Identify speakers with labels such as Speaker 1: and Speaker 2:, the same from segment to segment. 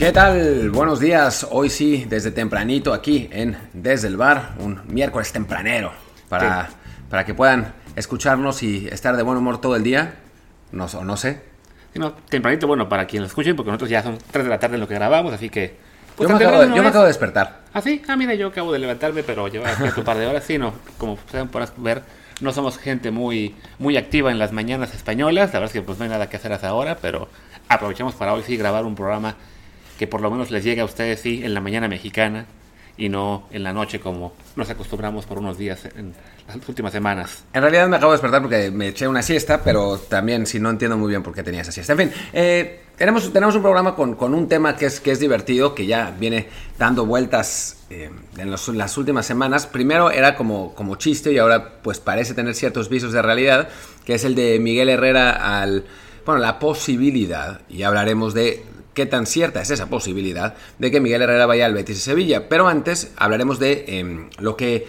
Speaker 1: ¿Qué tal? Buenos días. Hoy sí, desde tempranito aquí en Desde el Bar, un miércoles tempranero, para, para que puedan escucharnos y estar de buen humor todo el día. No, no sé.
Speaker 2: Sí, no, tempranito, bueno, para quien lo escuchen, porque nosotros ya son 3 de la tarde en lo que grabamos, así que...
Speaker 1: yo
Speaker 2: pues,
Speaker 1: me,
Speaker 2: tan
Speaker 1: acabo, de- yo me acabo de
Speaker 2: es.
Speaker 1: despertar.
Speaker 2: Ah, sí, ah, mira, yo acabo de levantarme, pero lleva aquí un par de horas, sí, no, como podrán ver, no somos gente muy, muy activa en las mañanas españolas, la verdad es que pues no hay nada que hacer hasta ahora, pero aprovechamos para hoy sí grabar un programa que por lo menos les llegue a ustedes sí en la mañana mexicana y no en la noche como nos acostumbramos por unos días en las últimas semanas.
Speaker 1: En realidad me acabo de despertar porque me eché una siesta, pero también si no entiendo muy bien por qué tenía esa siesta. En fin, eh, tenemos, tenemos un programa con, con un tema que es, que es divertido, que ya viene dando vueltas eh, en los- las últimas semanas. Primero era como, como chiste y ahora pues parece tener ciertos visos de realidad, que es el de Miguel Herrera al... Bueno, la posibilidad, y hablaremos de qué tan cierta es esa posibilidad, de que Miguel Herrera vaya al Betis y Sevilla. Pero antes hablaremos de em, lo que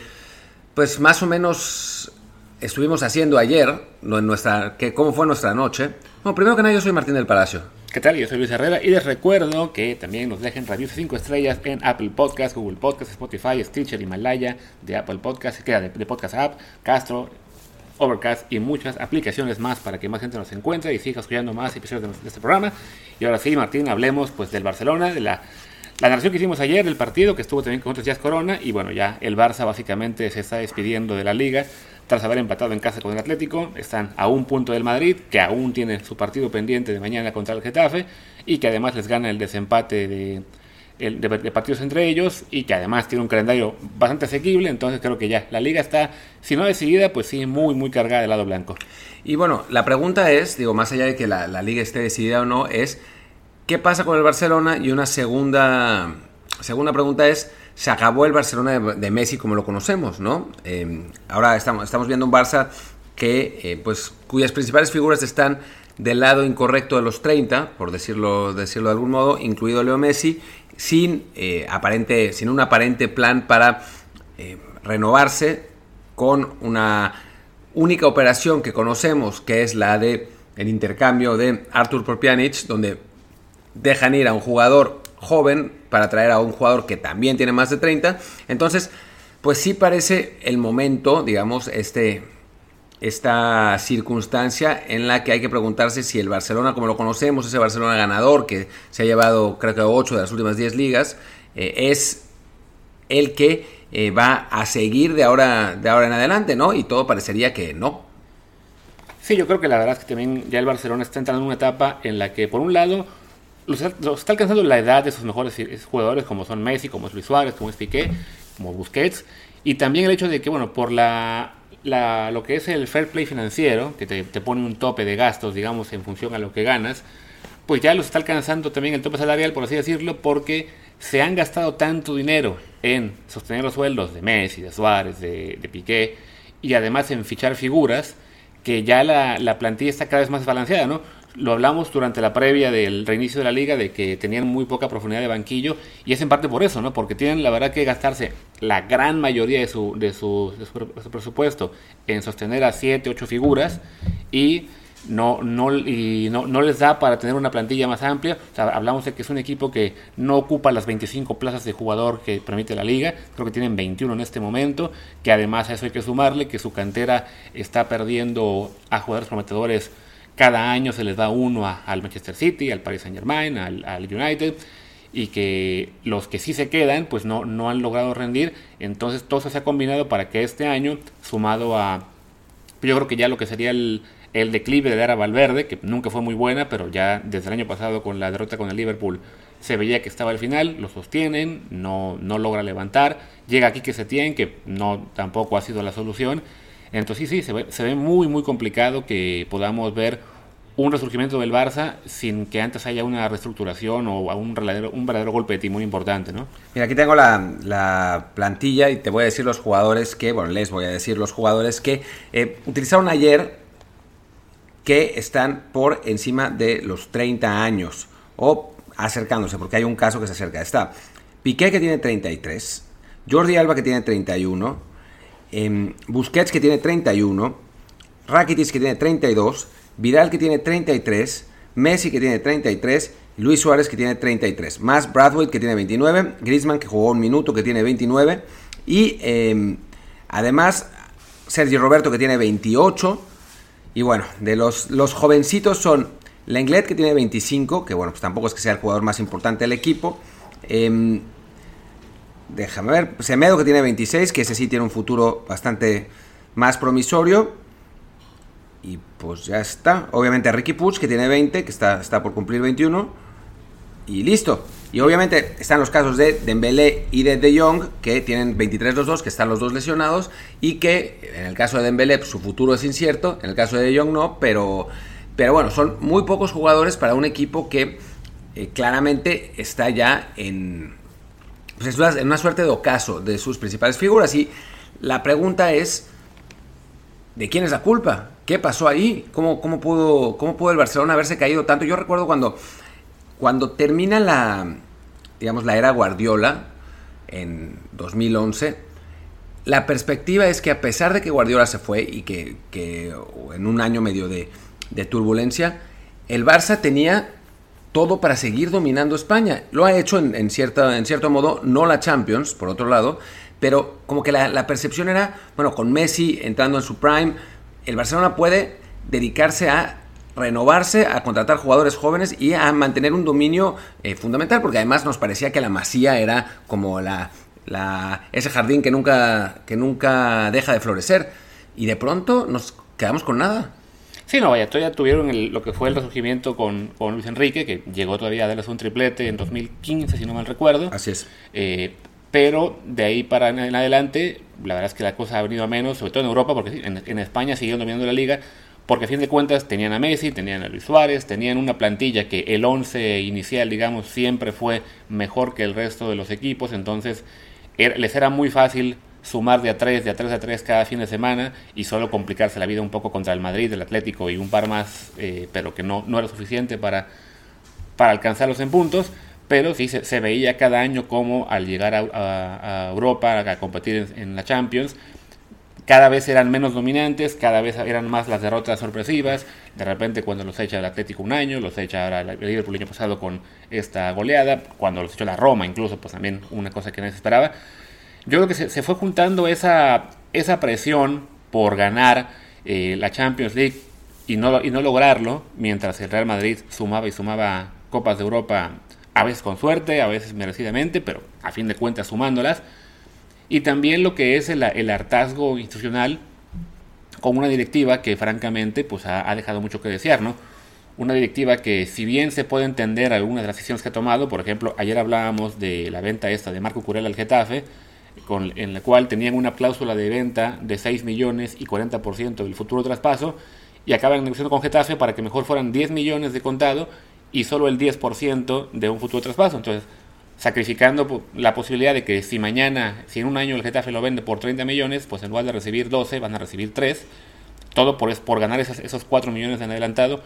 Speaker 1: pues más o menos estuvimos haciendo ayer, en nuestra, que, cómo fue nuestra noche. Bueno, primero que nada, yo soy Martín del Palacio.
Speaker 2: ¿Qué tal? Yo soy Luis Herrera y les recuerdo que también nos dejen reviews 5 estrellas en Apple Podcast, Google Podcast, Spotify, Stitcher, Himalaya, de Apple Podcast, queda de, de Podcast App, Castro, Overcast y muchas aplicaciones más para que más gente nos encuentre y siga escuchando más episodios de, este programa. Y ahora sí, Martín, hablemos pues del Barcelona, de la, la narración que hicimos ayer del partido, que estuvo también con otros días Corona, y bueno, ya el Barça básicamente se está despidiendo de la liga tras haber empatado en casa con el Atlético. Están a un punto del Madrid, que aún tiene su partido pendiente de mañana contra el Getafe, y que además les gana el desempate de, de- partidos entre ellos, y que además tiene un calendario bastante asequible. Entonces creo que ya la liga está, si no decidida, pues sí, muy, muy cargada del lado blanco.
Speaker 1: Y bueno, la pregunta es, digo, más allá de que la, liga esté decidida o no, es ¿qué pasa con el Barcelona? Y una segunda, segunda pregunta es, ¿se acabó el Barcelona de, Messi como lo conocemos, no? Eh, ahora estamos, estamos viendo un Barça que, eh, pues, cuyas principales figuras están del lado incorrecto de los 30, por decirlo, decirlo de algún modo, incluido Leo Messi, sin, eh, aparente, sin un aparente plan para eh, renovarse con una única operación que conocemos, que es la de el intercambio de Artur por donde dejan ir a un jugador joven para traer a un jugador que también tiene más de 30. Entonces, pues sí parece el momento, digamos, este, esta circunstancia en la que hay que preguntarse si el Barcelona, como lo conocemos, ese Barcelona ganador que se ha llevado creo que 8 de las últimas 10 ligas, eh, es el que eh, va a seguir de ahora, de ahora en adelante, ¿no? Y todo parecería que no.
Speaker 2: Sí, yo creo que la verdad es que también ya el Barcelona está entrando en una etapa en la que, por un lado, los, está alcanzando la edad de sus mejores jugadores, como son Messi, como es Luis Suárez, como es Piqué, como Busquets, y también el hecho de que, bueno, por la, la- lo que es el fair play financiero, que te, te pone un tope de gastos, digamos, en función a lo que ganas, pues ya los está alcanzando también el tope salarial, por así decirlo, porque se han gastado tanto dinero en sostener los sueldos de Messi, de Suárez, de, de Piqué, y además en fichar figuras, que ya la, la plantilla está cada vez más balanceada, ¿no? Lo hablamos durante la previa del reinicio de la liga de que tenían muy poca profundidad de banquillo y es en parte por eso, ¿no? Porque tienen la verdad que gastarse la gran mayoría de su, de su, de su, presupuesto en sostener a 7, 8 figuras y no, no, y no, no les da para tener una plantilla más amplia. O sea, hablamos de que es un equipo que no ocupa las 25 plazas de jugador que permite la liga. Creo que tienen 21 en este momento. Que además a eso hay que sumarle que su cantera está perdiendo a jugadores prometedores. Cada año se les da uno a- al Manchester City, al Paris Saint Germain, al, United. Y que los que sí se quedan, pues no, no han logrado rendir. Entonces todo se ha combinado para que este año, sumado a yo creo que ya lo que sería el, declive de Ara Valverde, que nunca fue muy buena, pero ya desde el año pasado con la derrota con el Liverpool se veía que estaba al final, lo sostienen, no, no logra levantar, llega aquí que se tiene, que no tampoco ha sido la solución. Entonces sí, sí, se ve, se ve muy, muy complicado que podamos ver un resurgimiento del Barça sin que antes haya una reestructuración o un verdadero, golpe de timón importante, ¿no?
Speaker 1: Mira, aquí tengo la, la plantilla y te voy a decir los jugadores que, bueno, les voy a decir los jugadores que eh, utilizaron ayer que están por encima de los 30 años o acercándose, porque hay un caso que se acerca. Está Piqué que tiene 33, Jordi Alba que tiene 31, em, Busquets que tiene 31, Rakitic que tiene 32, Vidal que tiene 33, Messi que tiene 33 Luis Suárez que tiene 33, más Bradway que tiene 29, Griezmann que jugó un minuto que tiene 29 y em, además Sergio Roberto que tiene 28 y bueno, de los, los jovencitos son Lenglet que tiene 25, que bueno, pues tampoco es que sea el jugador más importante del equipo. Em, déjame ver, Semedo que tiene 26, que ese sí tiene un futuro bastante más promisorio. Y pues ya está. Obviamente Ricky Puig que tiene 20, que está, está por cumplir 21. Y listo. Y obviamente están los casos de Dembélé y de De Jong, que tienen 23 los dos, que están los dos lesionados, y que en el caso de Dembélé su futuro es incierto, en el caso de De Jong no, pero, pero bueno, son muy pocos jugadores para un equipo que eh, claramente está ya en, pues, en una suerte de ocaso de sus principales figuras. Y la pregunta es, ¿de quién es la culpa? ¿Qué pasó ahí? ¿Cómo, cómo, pudo, ¿Cómo pudo el Barcelona haberse caído tanto? Yo recuerdo cuando cuando termina la, digamos, la era Guardiola en 2011, la perspectiva es que a pesar de que Guardiola se fue y que, en un año medio de, turbulencia, el Barça tenía todo para seguir dominando España. Lo ha hecho en, en cierto modo, no la Champions, por otro lado, pero como que la, la, percepción era, bueno, con Messi entrando en su prime, el Barcelona puede dedicarse a renovarse, a contratar jugadores jóvenes y a mantener un dominio eh, fundamental, porque además nos parecía que la Masía era como la, la, ese jardín que nunca, que nunca deja de florecer. Y de pronto nos quedamos con nada.
Speaker 2: Sí, no, vaya, todavía tuvieron lo que fue el resurgimiento con, con, Luis Enrique, que llegó todavía a darles un triplete en 2015, si no mal recuerdo.
Speaker 1: Así es.
Speaker 2: Eh, pero de ahí para en adelante, la verdad es que la cosa ha venido a menos, sobre todo en Europa, porque en, en España siguieron dominando la liga, porque a fin de cuentas tenían a Messi, tenían a Luis Suárez, tenían una plantilla que el 11 inicial, digamos, siempre fue mejor que el resto de los equipos, entonces les era muy fácil sumar de a 3, de a 3 a 3 cada fin de semana y solo complicarse la vida un poco contra el Madrid, el Atlético y un par más, eh, pero que no, no era suficiente para, para alcanzarlos en puntos. Pero sí se, veía cada año como al llegar a, Europa a competir en la Champions, cada vez eran menos dominantes, cada vez eran más las derrotas sorpresivas. De repente, cuando los echa el Atlético un año, los echa ahora el Liverpool el año pasado con esta goleada, cuando los echó la Roma, incluso, pues también una cosa que nadie esperaba. Yo creo que se, fue juntando esa, esa presión por ganar eh, la Champions League y no, y no lograrlo, mientras el Real Madrid sumaba y sumaba Copas de Europa, a veces con suerte, a veces merecidamente, pero a fin de cuentas sumándolas y también lo que es el, hartazgo institucional con una directiva que francamente pues ha, dejado mucho que desear, ¿no? Una directiva que si bien se puede entender algunas de las decisiones que ha tomado, por ejemplo, ayer hablábamos de la venta esta de Marco Curel al Getafe, con, en la cual tenían una cláusula de venta de 6 millones y 40% del futuro traspaso, y acaban negociando con Getafe para que mejor fueran 10 millones de contado y solo el 10% de un futuro traspaso. Entonces, sacrificando la posibilidad de que si mañana, si en un año el Getafe lo vende por 30 millones, pues en lugar de recibir 12 van a recibir 3, todo por, por ganar esos, esos 4 millones en adelantado.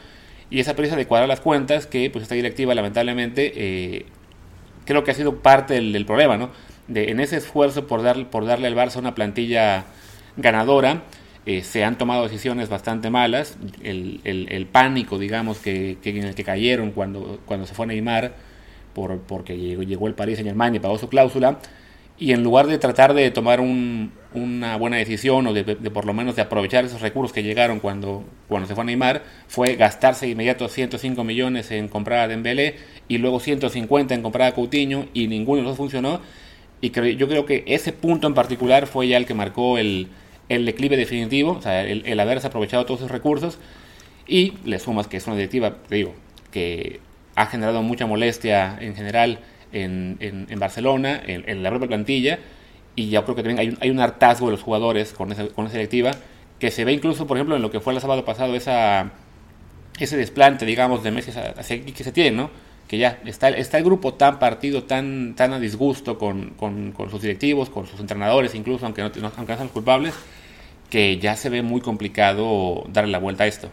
Speaker 2: Y esa prisa de cuadrar las cuentas que pues esta directiva lamentablemente eh, creo que ha sido parte del, problema, ¿no? De, en ese esfuerzo por, dar, por darle al Barça una plantilla ganadora, eh, se han tomado decisiones bastante malas. El, el, pánico, digamos, que, que, en el que cayeron cuando, cuando se fue Neymar por, porque llegó, llegó el Paris Saint Germain y pagó su cláusula, y en lugar de tratar de tomar una buena decisión o de, por lo menos de aprovechar esos recursos que llegaron cuando, cuando se fue a Neymar, fue gastarse de inmediato 105 millones en comprar a Dembélé y luego 150 en comprar a Coutinho y ninguno de los funcionó. Y yo creo que ese punto en particular fue ya el que marcó el, el declive definitivo, o sea, el, el haberse aprovechado todos esos recursos y le sumas que es una directiva, digo, que ha generado mucha molestia en general en, en, Barcelona, en, la propia plantilla, y ya creo que también hay un, hay un hartazgo de los jugadores con esa, con esa directiva, que se ve incluso, por ejemplo, en lo que fue el sábado pasado, esa, ese desplante, digamos, de Messi que se tiene, ¿no? Que ya está, está el grupo tan partido, tan, tan a disgusto con, con, con sus directivos, con sus entrenadores, incluso, aunque no, aunque no sean culpables, que ya se ve muy complicado darle la vuelta a esto.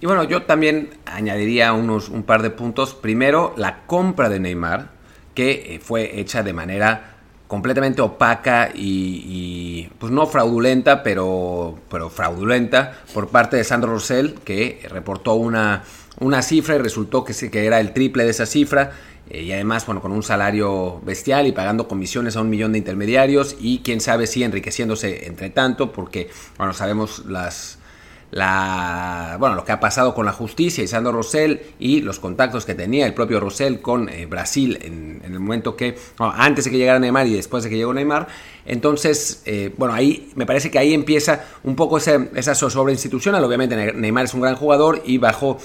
Speaker 1: Y bueno, yo también añadiría unos, un par de puntos. Primero, la compra de Neymar, que eh, fue hecha de manera completamente opaca y, pues no fraudulenta, pero, pero fraudulenta por parte de Sandro Rosell, que reportó una, una cifra y resultó que, que era el triple de esa cifra. Eh, y además, bueno, con un salario bestial y pagando comisiones a un millón de intermediarios y quién sabe si enriqueciéndose entre tanto, porque, bueno, sabemos las, la, bueno, lo que ha pasado con la justicia y Sandro Rosell y los contactos que tenía el propio Rosell con eh, Brasil en, el momento que, antes de que llegara Neymar y después de que llegó Neymar. Entonces, eh, bueno, ahí me parece que ahí empieza un poco esa, esa zozobra institucional. Obviamente Neymar es un gran jugador y bajo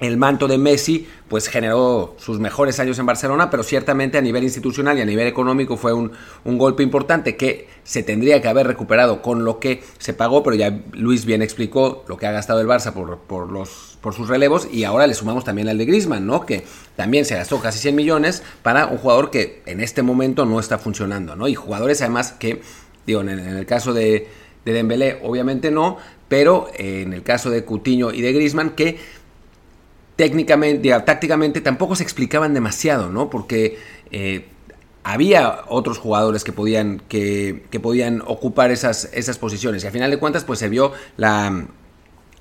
Speaker 1: el manto de Messi pues generó sus mejores años en Barcelona, pero ciertamente a nivel institucional y a nivel económico fue un, golpe importante que se tendría que haber recuperado con lo que se pagó, pero ya Luis bien explicó lo que ha gastado el Barça por, por, los, por sus relevos y ahora le sumamos también al de Griezmann, ¿no? que también se gastó casi 100 millones para un jugador que en este momento no está funcionando, ¿no? y jugadores además que, digo, en el, caso de, de Dembélé obviamente no, pero en el caso de Cutiño y de Griezmann que técnicamente, tácticamente tampoco se explicaban demasiado, ¿no? Porque eh, había otros jugadores que podían, que, podían ocupar esas, esas posiciones. Y a final de cuentas, pues se vio la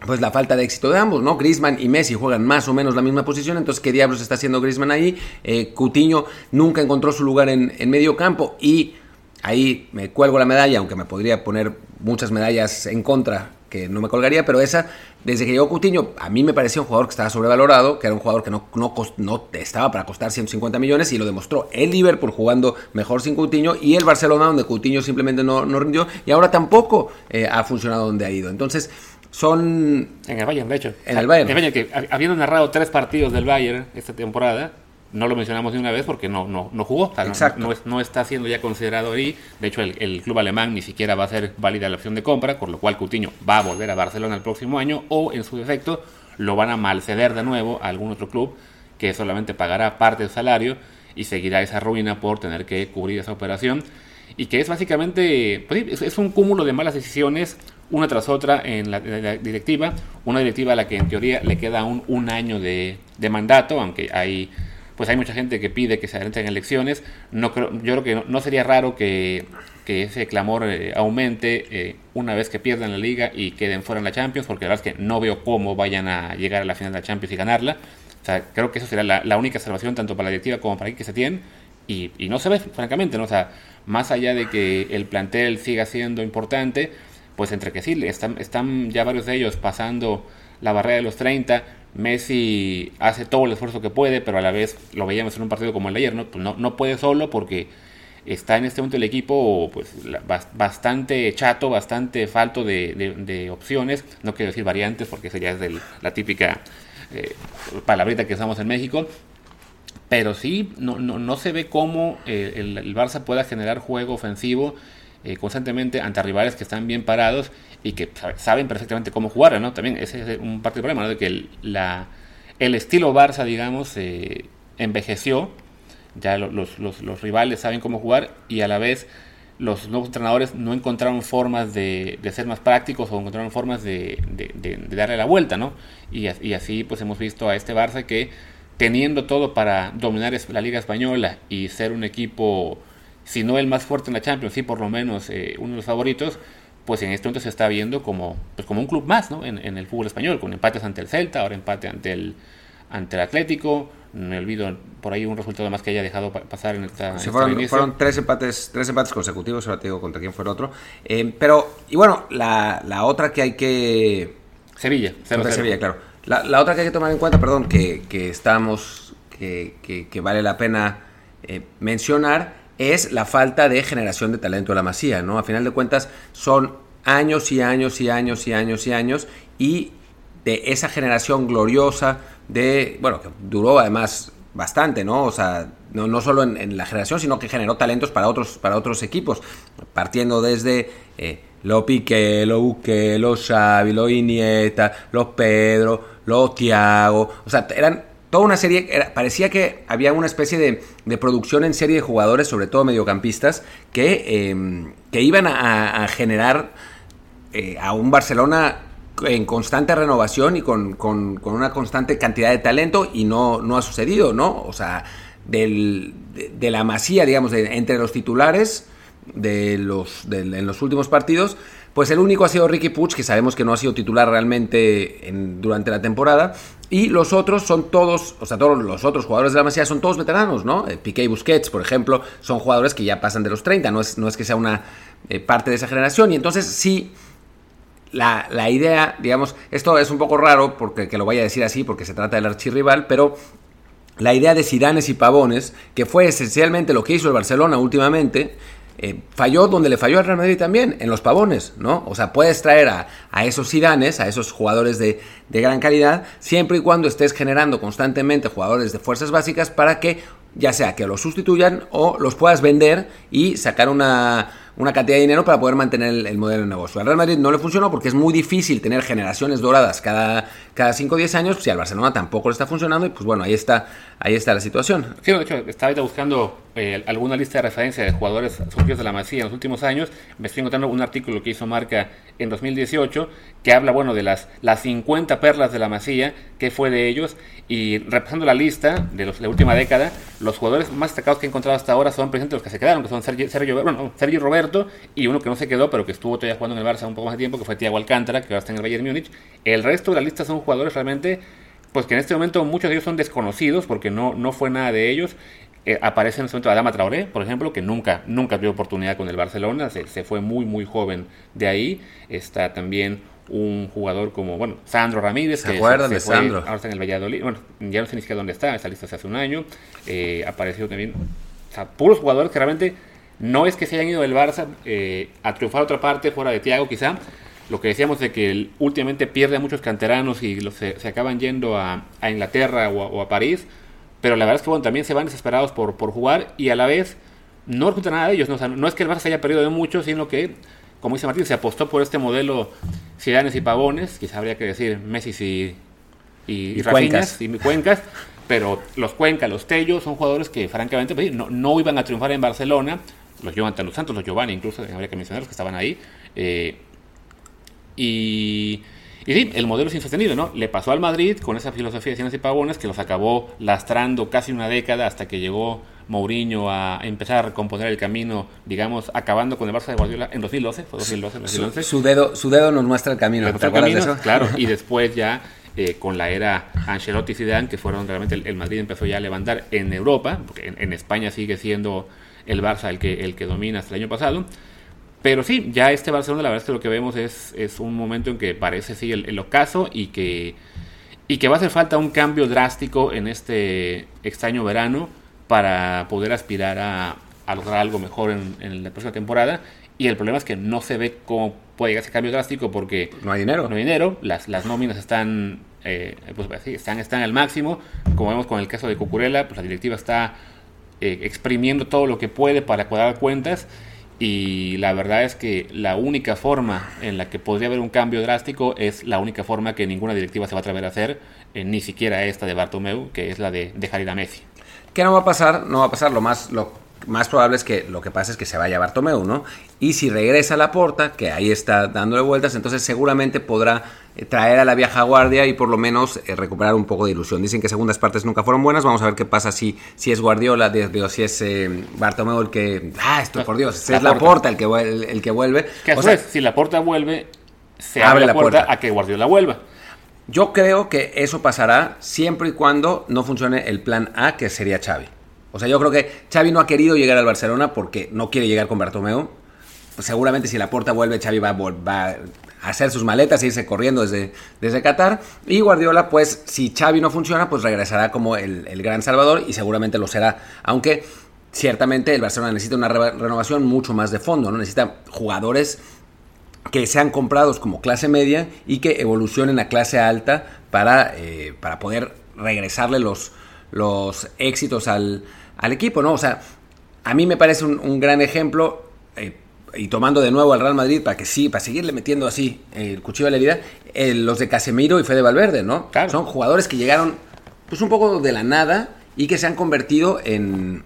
Speaker 1: pues la falta de éxito de ambos, ¿no? Griezmann y Messi juegan más o menos la misma posición, entonces ¿qué diablos está haciendo Griezmann ahí? Eh, Cutiño nunca encontró su lugar en, en medio campo y ahí me cuelgo la medalla, aunque me podría poner muchas medallas en contra que no me colgaría, pero esa, desde que llegó Cutiño, a mí me parecía un jugador que estaba sobrevalorado, que era un jugador que no, no, no estaba para costar 150 millones y lo demostró el Liverpool jugando mejor sin Cutiño y el Barcelona donde Cutiño simplemente no, no rindió y ahora tampoco eh, ha funcionado donde ha ido. Entonces, son...
Speaker 2: En el Bayern, de hecho.
Speaker 1: En el Bayern.
Speaker 2: En el Bayern, que habiendo narrado tres partidos del Bayern esta temporada, no lo mencionamos de una vez porque no, no, no jugó, no, no, está siendo ya considerado ahí. De hecho, el, club alemán ni siquiera va a ser válida la opción de compra, por lo cual Coutinho va a volver a Barcelona el próximo año o, en su defecto, lo van a malceder de nuevo a algún otro club que solamente pagará parte del salario y seguirá esa ruina por tener que cubrir esa operación. Y que es básicamente, pues es, un cúmulo de malas decisiones, una tras otra en la, directiva. Una directiva a la que en teoría le queda un, un año de, de mandato, aunque hay pues hay mucha gente que pide que se adelanten elecciones. No creo, yo creo que no, sería raro que, ese clamor eh, aumente eh, una vez que pierdan la liga y queden fuera en la Champions, porque la verdad es que no veo cómo vayan a llegar a la final de la Champions y ganarla. O sea, creo que eso sería la, única salvación tanto para la directiva como para el que se tiene. Y, no se ve, francamente, ¿no? O sea, más allá de que el plantel siga siendo importante, pues entre que sí, están, están ya varios de ellos pasando la barrera de los 30, Messi hace todo el esfuerzo que puede, pero a la vez lo veíamos en un partido como el de ayer, ¿no? Pues no, puede solo porque está en este momento el equipo pues bastante chato, bastante falto de, opciones, no quiero decir variantes porque sería es la típica eh, palabrita que usamos en México, pero sí no, no, se ve cómo eh, el, Barça pueda generar juego ofensivo eh, constantemente ante rivales que están bien parados y que saben perfectamente cómo jugar, ¿no? También ese es un parte del problema, ¿no? De que el, la, el estilo Barça, digamos, eh, envejeció, ya los, los, los, rivales saben cómo jugar y a la vez los nuevos entrenadores no encontraron formas de, de ser más prácticos o encontraron formas de, de, darle la vuelta, ¿no? Y, y, así pues hemos visto a este Barça que teniendo todo para dominar la Liga Española y ser un equipo, si no el más fuerte en la Champions, sí por lo menos eh, uno de los favoritos, pues en este momento se está viendo como, pues como un club más ¿no? en, el fútbol español, con empates ante el Celta, ahora empate ante el, ante el Atlético. Me olvido por ahí un resultado más que haya dejado pasar en esta.
Speaker 1: fueron, tres empates tres empates consecutivos, ahora te digo contra quién fue el otro. Eh, pero, y bueno, la, la, otra que hay que.
Speaker 2: Sevilla,
Speaker 1: Sevilla, claro. La, la, otra que hay que tomar en cuenta, perdón, que, que estamos. Que, que, vale la pena eh, mencionar es la falta de generación de talento de la Masía, ¿no? A final de cuentas son años y años y años y años y años y de esa generación gloriosa de, bueno, que duró además bastante, ¿no? O sea, no, no solo en, la generación, sino que generó talentos para otros, para otros equipos, partiendo desde eh, lo Piqué, lo Uque, lo Xavi, lo Iniesta, los Pedro, lo Tiago, o sea, eran toda una serie, parecía que había una especie de, producción en serie de jugadores, sobre todo mediocampistas, que, em, que iban a, generar eh, a un Barcelona en constante renovación y con, una constante cantidad de talento y no, no ha sucedido, ¿no? O sea, del, de, la masía, digamos, de, entre los titulares de los, en los últimos partidos, pues el único ha sido Ricky Puig, que sabemos que no ha sido titular realmente en, durante la temporada. Y los otros son todos, o sea, todos los otros jugadores de la Masía son todos veteranos, ¿no? Eh, Piqué y Busquets, por ejemplo, son jugadores que ya pasan de los 30, no es, no es que sea una eh, parte de esa generación. Y entonces sí, la, la, idea, digamos, esto es un poco raro porque que lo vaya a decir así, porque se trata del archirrival, pero la idea de Sidanes y Pavones, que fue esencialmente lo que hizo el Barcelona últimamente, eh, falló donde le falló al Real Madrid también, en los pavones, ¿no? O sea, puedes traer a, a esos Sidanes, a esos jugadores de, de, gran calidad, siempre y cuando estés generando constantemente jugadores de fuerzas básicas para que, ya sea que los sustituyan o los puedas vender y sacar una una cantidad de dinero para poder mantener el, el, modelo de negocio. Al Real Madrid no le funcionó porque es muy difícil tener generaciones doradas cada, cada 5 o 10 años, si al Barcelona tampoco le está funcionando y pues bueno, ahí está, ahí está la situación.
Speaker 2: Sí, de hecho, estaba buscando eh, alguna lista de referencia de jugadores surgidos de la Masía en los últimos años, me estoy encontrando un artículo que hizo Marca en 2018 que habla, bueno, de las, las 50 perlas de la Masía, que fue de ellos, y repasando la lista de los, la última década, los jugadores más destacados que he encontrado hasta ahora son precisamente los que se quedaron, que son Sergio, Sergio Roberto y uno que no se quedó, pero que estuvo todavía jugando en el Barça un poco más de tiempo, que fue Thiago Alcántara, que ahora está en el Bayern Múnich. El resto de la lista son jugadores realmente, pues que en este momento muchos de ellos son desconocidos, porque no, no fue nada de ellos. Eh, aparece en este momento Adama Traoré, por ejemplo, que nunca, nunca tuvo oportunidad con el Barcelona, se, se fue muy, muy joven de ahí. Está también un jugador como, bueno, Sandro Ramírez,
Speaker 1: ¿Se que acuerdan se,
Speaker 2: de
Speaker 1: Sandro?
Speaker 2: ahora está en el Valladolid, bueno, ya no sé ni siquiera dónde está, esa lista hace un año, eh, apareció también, o sea, puros jugadores que realmente no es que se hayan ido del Barça eh, a triunfar a otra parte, fuera de Thiago quizá, lo que decíamos de que últimamente pierde a muchos canteranos y los, se, se, acaban yendo a, a Inglaterra o a, o a, París, pero la verdad es que bueno, también se van desesperados por, por jugar y a la vez no resulta nada de ellos, ¿no? O sea, no es que el Barça se haya perdido de mucho, sino que como dice Martín, se apostó por este modelo Cidanes y Pavones, quizá habría que decir Messi y, y, y, y Cuencas. y Cuencas, pero los Cuencas, los Tellos son jugadores que francamente pues, no, no, iban a triunfar en Barcelona, los Jonathan Los Santos, los Giovanni incluso, habría que mencionarlos que estaban ahí, eh, y... Y sí, el modelo es insostenible, ¿no? Le pasó al Madrid con esa filosofía de Cidanes y Pavones que los acabó lastrando casi una década hasta que llegó Mourinho a empezar a recomponer el camino, digamos, acabando con el Barça de Guardiola en 2012, fue 2012, 2011.
Speaker 1: Su, su, dedo, su dedo nos muestra el camino.
Speaker 2: ¿Te camino, de eso? Claro, y después ya eh, con la era Ancelotti y Zidane, que fueron realmente el, el, Madrid empezó ya a levantar en Europa, porque en, en, España sigue siendo el Barça el que, el que domina hasta el año pasado. Pero sí, ya este Barcelona, la verdad es que lo que vemos es, es un momento en que parece sí el, el ocaso y que, y que va a hacer falta un cambio drástico en este extraño verano para poder aspirar a, a lograr algo mejor en, en, la próxima temporada. Y el problema es que no se ve cómo puede llegar ese cambio drástico porque
Speaker 1: no hay dinero.
Speaker 2: No hay dinero, las, las nóminas están, eh, pues, sí, están, están al máximo. Como vemos con el caso de Cucurella, pues la directiva está eh, exprimiendo todo lo que puede para cuadrar cuentas. Y la verdad es que la única forma en la que podría haber un cambio drástico es la única forma que ninguna directiva se va a atrever a hacer, eh, ni siquiera esta de Bartomeu, que es la de dejar ir a Messi.
Speaker 1: ¿Qué no va a pasar? No va a pasar. Lo más, lo más probable es que lo que pasa es que se vaya Bartomeu, ¿no? Y si regresa a la porta, que ahí está dándole vueltas, entonces seguramente podrá traer a la vieja guardia y por lo menos eh, recuperar un poco de ilusión. Dicen que segundas partes nunca fueron buenas. Vamos a ver qué pasa si, si es Guardiola, digo, si es eh, Bartomeu el que. Ah, esto por Dios, si es la porta el que, el, el que vuelve.
Speaker 2: Que o sea, si la porta vuelve, se abre, abre la, puerta, puerta a que Guardiola vuelva.
Speaker 1: Yo creo que eso pasará siempre y cuando no funcione el plan A, que sería Xavi. O sea, yo creo que Xavi no ha querido llegar al Barcelona porque no quiere llegar con Bartomeu. Pues seguramente si la puerta vuelve, Xavi va, a hacer sus maletas e irse corriendo desde, desde Qatar. Y Guardiola, pues si Xavi no funciona, pues regresará como el, el gran salvador y seguramente lo será. Aunque ciertamente el Barcelona necesita una re renovación mucho más de fondo, ¿no? Necesita jugadores que sean comprados como clase media y que evolucionen a clase alta para, eh, para poder regresarle los, los éxitos al, al, equipo, ¿no? O sea, a mí me parece un, un gran ejemplo, eh, y tomando de nuevo al Real Madrid para que sí, para seguirle metiendo así el cuchillo de la herida, eh, los de Casemiro y Fede Valverde, ¿no?
Speaker 2: Claro.
Speaker 1: Son jugadores que llegaron pues un poco de la nada y que se han convertido en,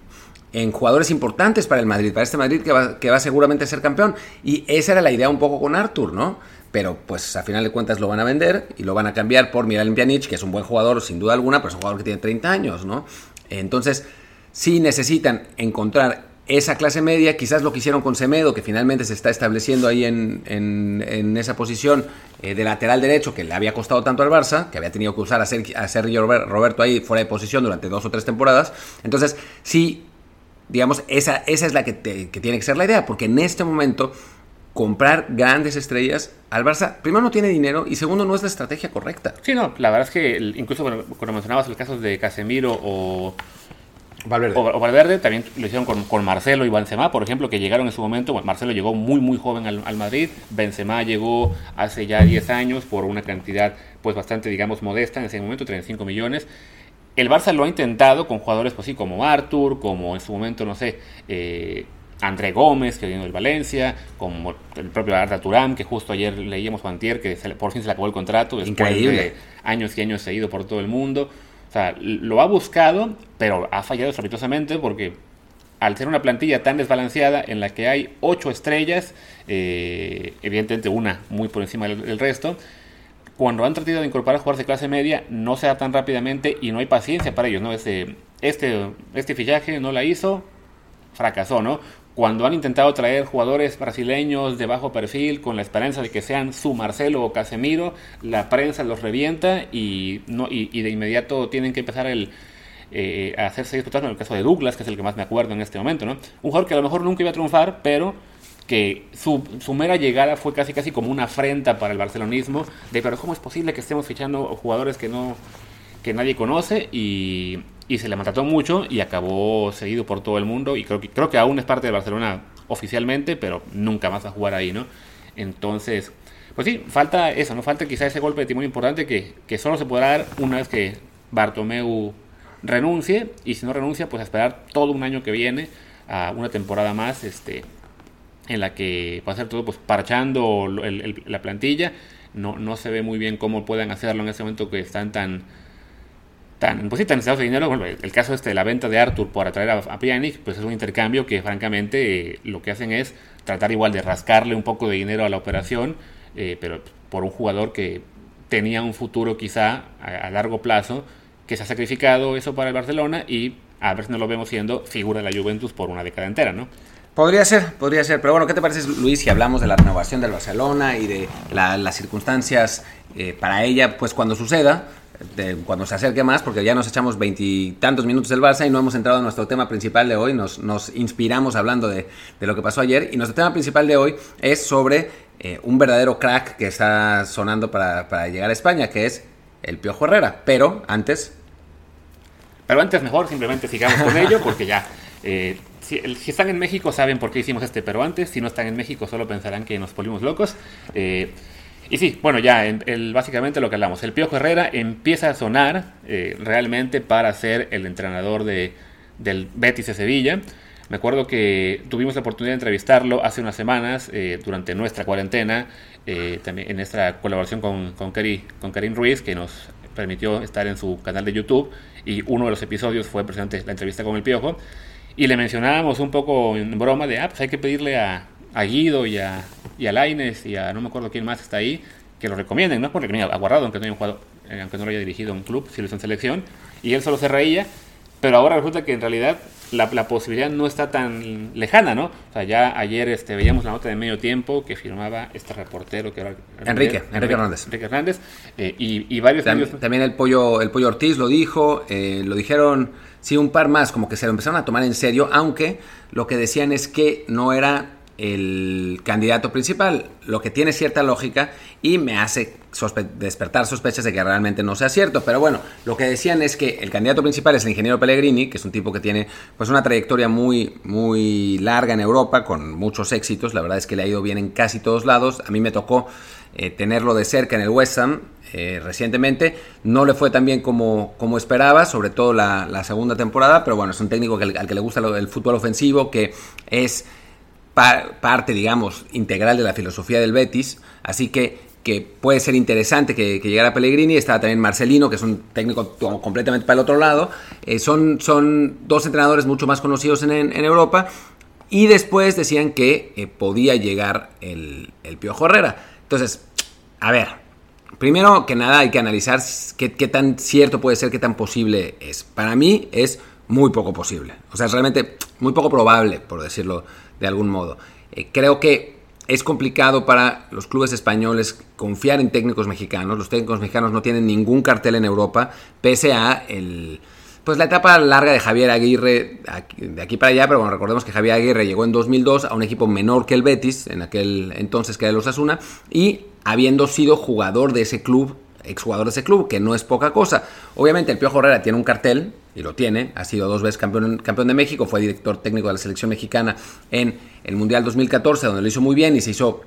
Speaker 1: en jugadores importantes para el Madrid, para este Madrid que va, que va seguramente a ser campeón. Y esa era la idea un poco con Arthur, ¿no? Pero pues a final de cuentas lo van a vender y lo van a cambiar por Miralem Pjanic, que es un buen jugador sin duda alguna, pero es un jugador que tiene 30 años, ¿no? Entonces, sí necesitan encontrar esa clase media, quizás lo que hicieron con Semedo, que finalmente se está estableciendo ahí en, en, esa posición eh, de lateral derecho que le había costado tanto al Barça, que había tenido que usar a, Sergio Roberto ahí fuera de posición durante dos o tres temporadas. Entonces, sí, digamos, esa, esa es la que, que tiene que ser la idea, porque en este momento comprar grandes estrellas al Barça, primero no tiene dinero y segundo no es la estrategia correcta.
Speaker 2: Sí, no, la verdad es que incluso cuando mencionabas los casos de Casemiro o Valverde. O, Valverde también lo hicieron con, Marcelo y Benzema, por ejemplo, que llegaron en su momento. Marcelo llegó muy, muy joven al, Madrid. Benzema llegó hace ya 10 años por una cantidad, pues bastante, digamos, modesta en ese momento, 35 millones. El Barça lo ha intentado con jugadores, pues sí, como Artur, como en su momento, no sé, eh, André Gómez, que vino del Valencia, como el propio Arda Turán, que justo ayer leíamos Juantier, que por fin se le acabó el contrato después de años y años seguido por todo el mundo. O sea, lo ha buscado, pero ha fallado estrepitosamente porque al ser una plantilla tan desbalanceada en la que hay ocho estrellas, eh, evidentemente una muy por encima del, resto, cuando han tratado de incorporar jugadores de clase media, no se da tan rápidamente y no hay paciencia para ellos, ¿no? Este, este, este fichaje no la hizo, fracasó, ¿no? Cuando han intentado traer jugadores brasileños de bajo perfil con la esperanza de que sean su Marcelo o Casemiro, la prensa los revienta y, no, y, de inmediato tienen que empezar el, eh, a hacerse disputar en el caso de Douglas, que es el que más me acuerdo en este momento. ¿no? Un jugador que a lo mejor nunca iba a triunfar, pero que su, mera llegada fue casi casi como una afrenta para el barcelonismo, de pero ¿cómo es posible que estemos fichando jugadores que no que nadie conoce y, y se le maltrató mucho y acabó seguido por todo el mundo y creo que, creo que aún es parte de Barcelona oficialmente, pero nunca más a jugar ahí, ¿no? Entonces, pues sí, falta eso, ¿no? Falta quizá ese golpe de timón importante que, que solo se podrá dar una vez que Bartomeu renuncie y si no renuncia, pues esperar todo un año que viene a una temporada más este, en la que va a ser todo pues parchando la plantilla. No, no se ve muy bien cómo puedan hacerlo en ese momento que están tan pues sí, tan necesitados de dinero. Bueno, el caso este de la venta de Arthur por atraer a, a pues es un intercambio que francamente eh, lo que hacen es tratar igual de rascarle un poco de dinero a la operación, eh, pero por un jugador que tenía un futuro quizá a, largo plazo, que se ha sacrificado eso para el Barcelona y a ver si no lo vemos siendo figura de la Juventus por una década entera, ¿no?
Speaker 1: Podría ser, podría ser. Pero bueno, ¿qué te parece, Luis, si hablamos de la renovación del Barcelona y de las circunstancias eh, para ella, pues cuando suceda? Cuando se acerque más, porque ya nos echamos veintitantos minutos del Barça y no hemos entrado en nuestro tema principal de hoy, nos, inspiramos hablando de, lo que pasó ayer. Y nuestro tema principal de hoy es sobre eh, un verdadero crack que está sonando para, llegar a España, que es el Piojo Herrera, pero antes...
Speaker 2: Pero antes mejor simplemente sigamos con ello porque ya... Eh, si, si, están en México saben por qué hicimos este pero antes, si no están en México solo pensarán que nos polimos locos. Eh, y sí, bueno, ya el, básicamente lo que hablamos. El Piojo Herrera empieza a sonar eh, realmente para ser el entrenador de, del Betis de Sevilla. Me acuerdo que tuvimos la oportunidad de entrevistarlo hace unas semanas eh, durante nuestra cuarentena, eh, también en nuestra colaboración con, con, con Karim Ruiz, que nos permitió estar en su canal de YouTube. Y uno de los episodios fue precisamente la entrevista con el Piojo. Y le mencionábamos un poco en broma de, ah, pues hay que pedirle a, a Guido y a, y a Laines y a no me acuerdo quién más está ahí, que lo recomienden, no es porque tenía aguardado, aunque no haya jugado, eh, aunque no lo haya dirigido un club, si lo hizo en selección, y él solo se reía, pero ahora resulta que en realidad la, la, posibilidad no está tan lejana, ¿no? O sea, ya ayer este, veíamos la nota de medio tiempo que firmaba este reportero que era
Speaker 1: Enrique, Enrique, Hernández.
Speaker 2: Enrique Hernández, eh, y, y, varios...
Speaker 1: También, el pollo, el pollo Ortiz lo dijo, eh, lo dijeron, sí, un par más, como que se lo empezaron a tomar en serio, aunque lo que decían es que no era el candidato principal, lo que tiene cierta lógica y me hace despertar sospechas de que realmente no sea cierto. Pero bueno, lo que decían es que el candidato principal es el ingeniero Pellegrini, que es un tipo que tiene pues una trayectoria muy, muy larga en Europa, con muchos éxitos. La verdad es que le ha ido bien en casi todos lados. A mí me tocó eh, tenerlo de cerca en el West Ham eh, recientemente. No le fue tan bien como, como esperaba, sobre todo la, segunda temporada, pero bueno, es un técnico al que le gusta el fútbol ofensivo, que es parte, digamos, integral de la filosofía del Betis, así que, que puede ser interesante que, llegara Pellegrini, está también Marcelino, que es un técnico completamente para el otro lado, eh, son, son dos entrenadores mucho más conocidos en, Europa, y después decían que eh, podía llegar el, el, Piojo Herrera. Entonces, a ver, primero que nada hay que analizar qué, qué tan cierto puede ser, qué tan posible es. Para mí es muy poco posible. O sea, es realmente muy poco probable, por decirlo de algún modo. Eh, creo que es complicado para los clubes españoles confiar en técnicos mexicanos. Los técnicos mexicanos no tienen ningún cartel en Europa, pese a el, pues la etapa larga de Javier Aguirre de aquí para allá, pero bueno, recordemos que Javier Aguirre llegó en 2002 a un equipo menor que el Betis, en aquel entonces que era el Osasuna, y habiendo sido jugador de ese club, exjugador de ese club, que no es poca cosa. Obviamente el Piojo Herrera tiene un cartel, y lo tiene, ha sido dos veces campeón, campeón de México, fue director técnico de la selección mexicana en el Mundial 2014, donde lo hizo muy bien y se hizo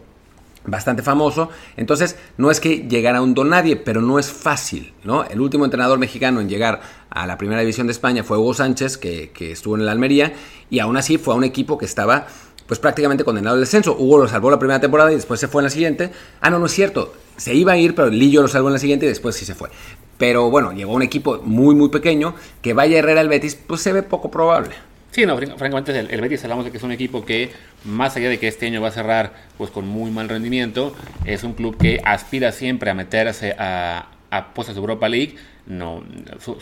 Speaker 1: bastante famoso. Entonces, no es que llegara un don nadie, pero no es fácil, ¿no? El último entrenador mexicano en llegar a la primera división de España fue Hugo Sánchez, que, que estuvo en el Almería, y aún así fue a un equipo que estaba pues prácticamente condenado al descenso. Hugo lo salvó la primera temporada y después se fue en la siguiente. Ah, no, no es cierto. Se iba a ir, pero Lillo lo salvó en la siguiente y después sí se fue. Pero bueno, llegó un equipo muy, muy pequeño. Que vaya Herrera al Betis, pues se ve poco probable.
Speaker 2: Sí, no, francamente el, Betis hablamos de que es un equipo que, más allá de que este año va a cerrar pues con muy mal rendimiento, es un club que aspira siempre a meterse a, a de Europa League. No,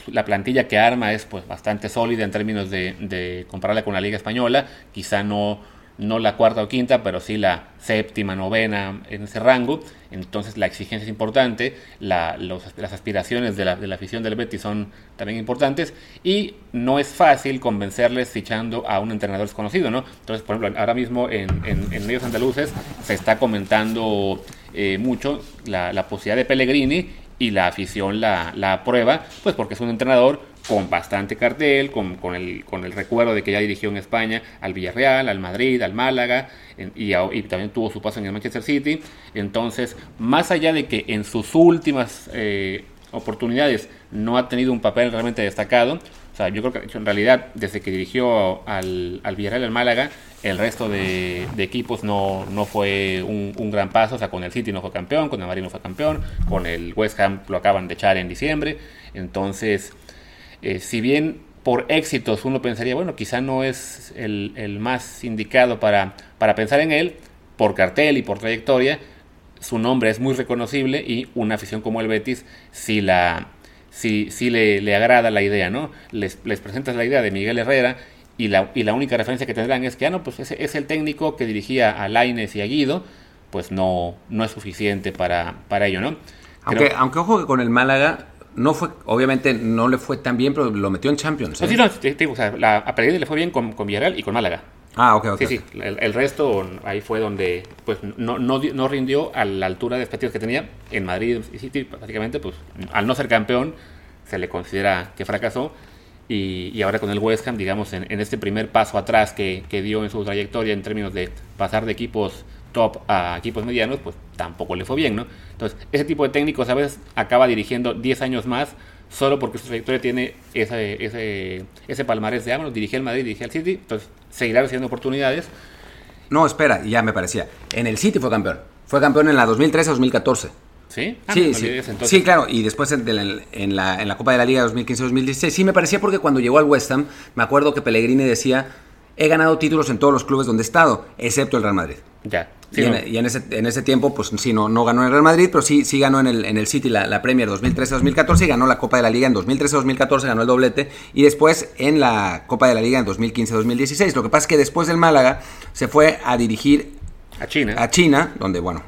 Speaker 2: la plantilla que arma es pues bastante sólida en términos de, de compararla con la Liga Española. Quizá no no la cuarta o quinta, pero sí la séptima, novena en ese rango. Entonces la exigencia es importante, las aspiraciones de la, de la, afición del Betis son también importantes y no es fácil convencerles fichando a un entrenador desconocido, ¿no? Entonces, por ejemplo, ahora mismo en, en, medios andaluces se está comentando eh, mucho la, la posibilidad de Pellegrini y la afición la, la aprueba, pues porque es un entrenador con bastante cartel, con, con, el, con el recuerdo de que ya dirigió en España al Villarreal, al Madrid, al Málaga, y, y, también tuvo su paso en el Manchester City. Entonces, más allá de que en sus últimas eh, oportunidades no ha tenido un papel realmente destacado, o sea, yo creo que en realidad desde que dirigió al, al Villarreal, al Málaga, el resto de, de equipos no, no fue un, un, gran paso. O sea, con el City no fue campeón, con el Madrid no fue campeón, con el West Ham lo acaban de echar en diciembre. Entonces, eh, si bien por éxitos uno pensaría, bueno, quizá no es el, más indicado para, para, pensar en él, por cartel y por trayectoria, su nombre es muy reconocible y una afición como el Betis sí, la, sí, sí le, le, agrada la idea, ¿no? Les, les, presentas la idea de Miguel Herrera y la, y la única referencia que tendrán es que, ah, no, pues ese es el técnico que dirigía a Laines y a Guido, pues no, no es suficiente para, para ello, ¿no?
Speaker 1: Aunque, aunque ojo que con el Málaga no fue, obviamente no le fue tan bien, pero lo metió en Champions.
Speaker 2: ¿eh? Sí, no, o sea, la, a Pellegrini le fue bien con, con, Villarreal y con Málaga.
Speaker 1: Ah, ok, ok.
Speaker 2: Sí, sí, el, resto ahí fue donde pues no, no, no, rindió a la altura de expectativas que tenía en Madrid y City, básicamente, pues al no ser campeón se le considera que fracasó. Y, y ahora con el West Ham, digamos, en, en este primer paso atrás que, que dio en su trayectoria en términos de pasar de equipos top a equipos medianos, pues tampoco le fue bien, ¿no? Entonces, ese tipo de técnicos a veces acaba dirigiendo 10 años más solo porque su trayectoria tiene ese, ese, ese palmarés de, ah, bueno, dirigí al Madrid, dirigí al City, entonces seguirá recibiendo oportunidades.
Speaker 1: No, espera, ya me parecía. En el City fue campeón. Fue campeón en la 2013-2014.
Speaker 2: ¿Sí?
Speaker 1: Ah, sí, sí. sí, claro, y después en, en, la, en la Copa de la Liga 2015-2016, sí me parecía porque cuando llegó al West Ham, me acuerdo que Pellegrini decía, he ganado títulos en todos los clubes donde he estado, excepto el Real Madrid.
Speaker 2: Ya
Speaker 1: y, en, ese, en, ese, tiempo, pues sí, no, no ganó en el Real Madrid, pero sí, sí ganó en el, en el City la, la Premier 2013-2014 y ganó la Copa de la Liga en 2013-2014, ganó el doblete y después en la Copa de la Liga en 2015-2016. Lo que pasa es que después del Málaga se fue a dirigir
Speaker 2: a China,
Speaker 1: a China donde, bueno,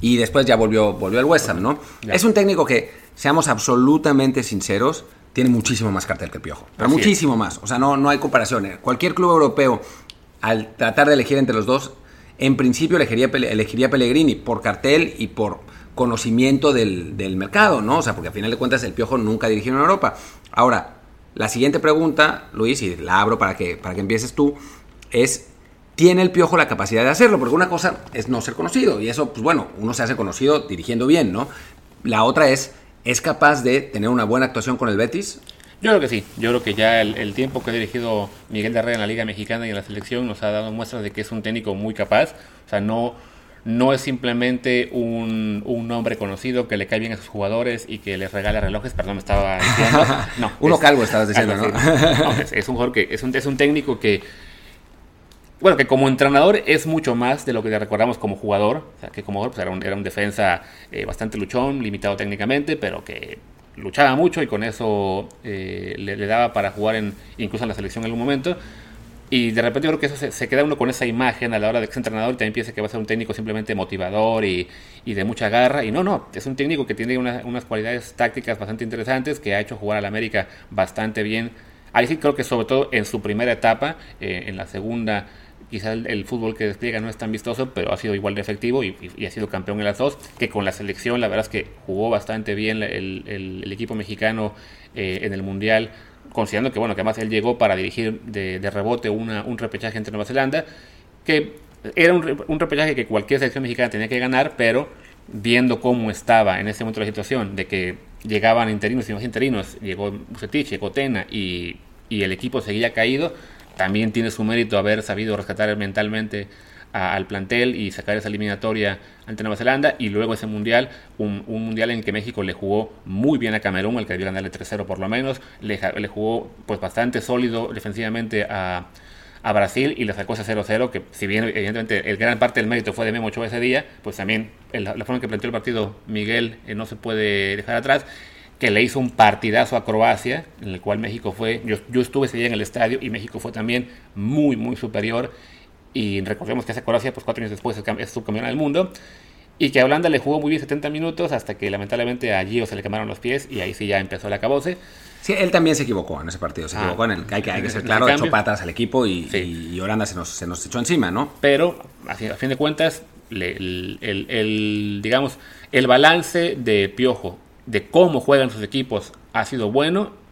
Speaker 1: y después ya volvió, volvió al West Ham, ¿no? Es un técnico que, seamos absolutamente sinceros, tiene muchísimo más cartel que el Piojo, pero muchísimo más. O sea, no, no hay comparación. Cualquier club europeo, al tratar de elegir entre los dos, en principio elegiría, elegiría Pellegrini por cartel y por conocimiento del, mercado, ¿no? O sea, porque al final de cuentas el Piojo nunca dirigió en Europa. Ahora, la siguiente pregunta, Luis, y la abro para que, para que empieces tú, es, ¿tiene el Piojo la capacidad de hacerlo? Porque una cosa es no ser conocido, y eso, pues bueno, uno se hace conocido dirigiendo bien, ¿no? La otra es, ¿es capaz de tener una buena actuación con el Betis?
Speaker 2: Yo creo que sí, yo creo que ya el, tiempo que ha dirigido Miguel de Herrera en la Liga Mexicana y en la selección nos ha dado muestras de que es un técnico muy capaz, o sea, no, no es simplemente un, un hombre conocido que le cae bien a sus jugadores y que les regala relojes, perdón, me estaba diciendo.
Speaker 1: No, Uno calvo estabas diciendo, ¿no?
Speaker 2: es, un jugador que es un, es un técnico que bueno, que como entrenador es mucho más de lo que le recordamos como jugador. O sea, que como jugador pues era, un, era un defensa eh, bastante luchón, limitado técnicamente, pero que luchaba mucho y con eso eh, le, daba para jugar en, incluso en la selección en algún momento. Y de repente yo creo que eso se, queda uno con esa imagen a la hora de que es entrenador y también piensa que va a ser un técnico simplemente motivador y, y de mucha garra. Y no, no, es un técnico que tiene unas cualidades tácticas bastante interesantes, que ha hecho jugar al América bastante bien. Ahí sí creo que sobre todo en su primera etapa, eh, en la segunda quizá el, fútbol que despliega no es tan vistoso, pero ha sido igual de efectivo y, ha sido campeón en las dos, que con la selección la verdad es que jugó bastante bien el, equipo mexicano eh, en el Mundial, considerando que bueno, que además él llegó para dirigir de, rebote una, un repechaje entre Nueva Zelanda, que era un, un, repechaje que cualquier selección mexicana tenía que ganar, pero viendo cómo estaba en ese momento la situación, de que llegaban interinos y más interinos, llegó Bucetich, llegó Tena y, y el equipo seguía caído, también tiene su mérito haber sabido rescatar mentalmente al plantel y sacar esa eliminatoria ante Nueva Zelanda y luego ese mundial, un, mundial en que México le jugó muy bien a Camerún, al que debió ganarle 3-0 por lo menos, le, le, jugó pues bastante sólido defensivamente a, a Brasil y le sacó ese 0-0 que si bien evidentemente el gran parte del mérito fue de Memo Ochoa ese día, pues también la forma en que planteó el partido Miguel eh, no se puede dejar atrás que le hizo un partidazo a Croacia, en el cual México fue, yo, yo estuve ese día en el estadio y México fue también muy, muy superior. Y recordemos que esa Croacia, pues cuatro años después es subcampeona del mundo. Y que a Holanda le jugó muy bien 70 minutos hasta que lamentablemente a Gio se le quemaron los pies y ahí sí ya empezó el acabose.
Speaker 1: Sí, él también se equivocó en ese partido. Se ah. equivocó en el hay que, hay que ser claro, echó patas al equipo y, Holanda se nos, se nos, echó encima, ¿no?
Speaker 2: Pero a fin, de cuentas, el, el, digamos, el balance de Piojo de cómo juegan sus equipos ha sido bueno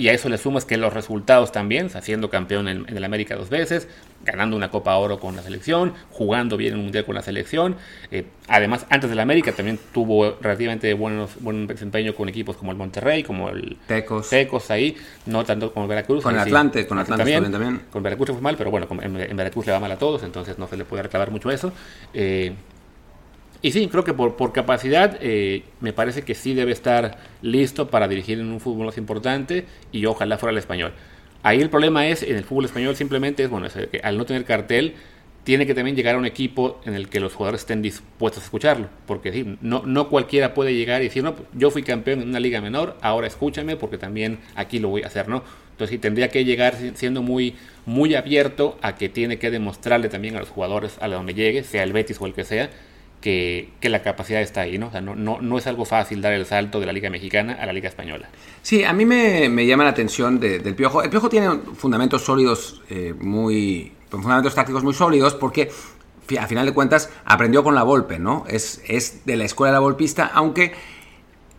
Speaker 2: y a eso le sumas que los resultados también, siendo campeón en, el América dos veces, ganando una Copa Oro con la selección, jugando bien en un Mundial con la selección. Eh, además, antes del América también tuvo relativamente buenos, buen desempeño con equipos como el Monterrey, como el
Speaker 1: Tecos,
Speaker 2: Tecos ahí, no tanto como el Veracruz.
Speaker 1: Con el Atlante, con Atlante también, también.
Speaker 2: Con Veracruz fue mal, pero bueno, en, Veracruz le va mal a todos, entonces no se le puede reclamar mucho eso. Eh, y sí, creo que por, por capacidad eh, me parece que sí debe estar listo para dirigir en un fútbol más importante y ojalá fuera el español. Ahí el problema es, en el fútbol español simplemente es, bueno, que al no tener cartel, tiene que también llegar a un equipo en el que los jugadores estén dispuestos a escucharlo. Porque sí, no, no cualquiera puede llegar y decir, no, yo fui campeón en una liga menor, ahora escúchame porque también aquí lo voy a hacer, ¿no? Entonces sí, tendría que llegar siendo muy, muy abierto a que tiene que demostrarle también a los jugadores a donde llegue, sea el Betis o el que sea, que, la capacidad está ahí, ¿no? O sea, no, es algo fácil dar el salto de la Liga Mexicana a la Liga Española.
Speaker 1: Sí, a mí me, llama la atención del Piojo. El Piojo tiene fundamentos sólidos, eh, muy. fundamentos tácticos muy sólidos, porque a final de cuentas aprendió con la Volpe, ¿no? Es, es de la escuela de la Volpista, aunque